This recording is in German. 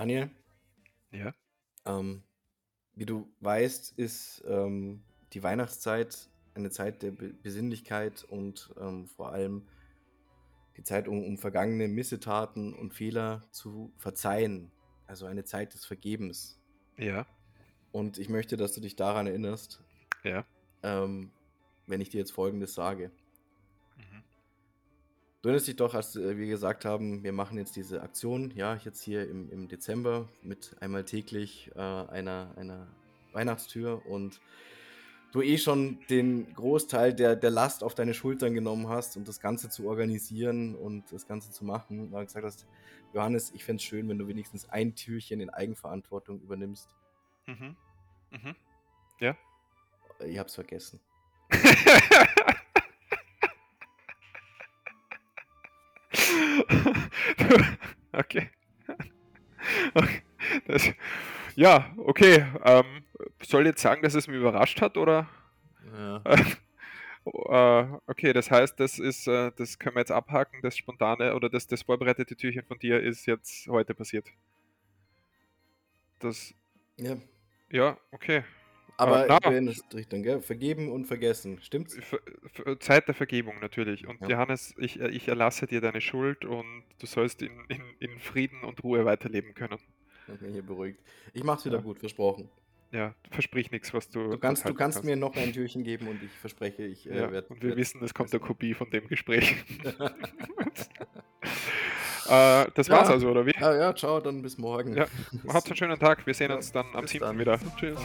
Daniel, Ja. ähm, wie du weißt, ist ähm, die Weihnachtszeit eine Zeit der Be Besinnlichkeit und ähm, vor allem die Zeit, um, um vergangene Missetaten und Fehler zu verzeihen. Also eine Zeit des Vergebens. Ja. Und ich möchte, dass du dich daran erinnerst, Ja. ähm, wenn ich dir jetzt Folgendes sage. Du erinnerst dich doch, als äh, wir gesagt haben, wir machen jetzt diese Aktion, ja, jetzt hier im, im Dezember mit einmal täglich äh, einer, einer Weihnachtstür und du eh schon den Großteil der, der Last auf deine Schultern genommen hast und das Ganze zu organisieren und das Ganze zu machen. Und dann gesagt hast, Johannes, ich fände es schön, wenn du wenigstens ein Türchen in Eigenverantwortung übernimmst. Mhm. Mhm. Äh, Ich hab's vergessen. okay. okay. Das, ja, okay. Ähm, soll ich jetzt sagen, dass es mich überrascht hat oder? Ja. Äh, okay, das heißt, das ist, äh, das können wir jetzt abhaken, das spontane oder das, das vorbereitete Türchen von dir ist jetzt heute passiert. Das, ja. ja, okay. Aber erinnerst dich dann, gell? Vergeben und vergessen, stimmt's? Zeit der Vergebung natürlich. Und Ja. Johannes, ich, äh, ich erlasse dir deine Schuld und du sollst in, in, in Frieden und Ruhe weiterleben können. Ich bin hier beruhigt. Ich mach's wieder Ja. gut, versprochen. Ja, versprich nichts, was du. Du kannst, du kannst mir noch ein Türchen geben und ich verspreche, ich äh, Ja, werd, und wir werd- wissen, es kommt eine. Kopie von dem Gespräch. äh, das war's Ja. also, oder wie? Ja, ja, ciao, dann bis morgen. Ja, Habt einen schönen Tag. Wir sehen Ja, uns dann am bis 7. dann. wieder. Tschüss.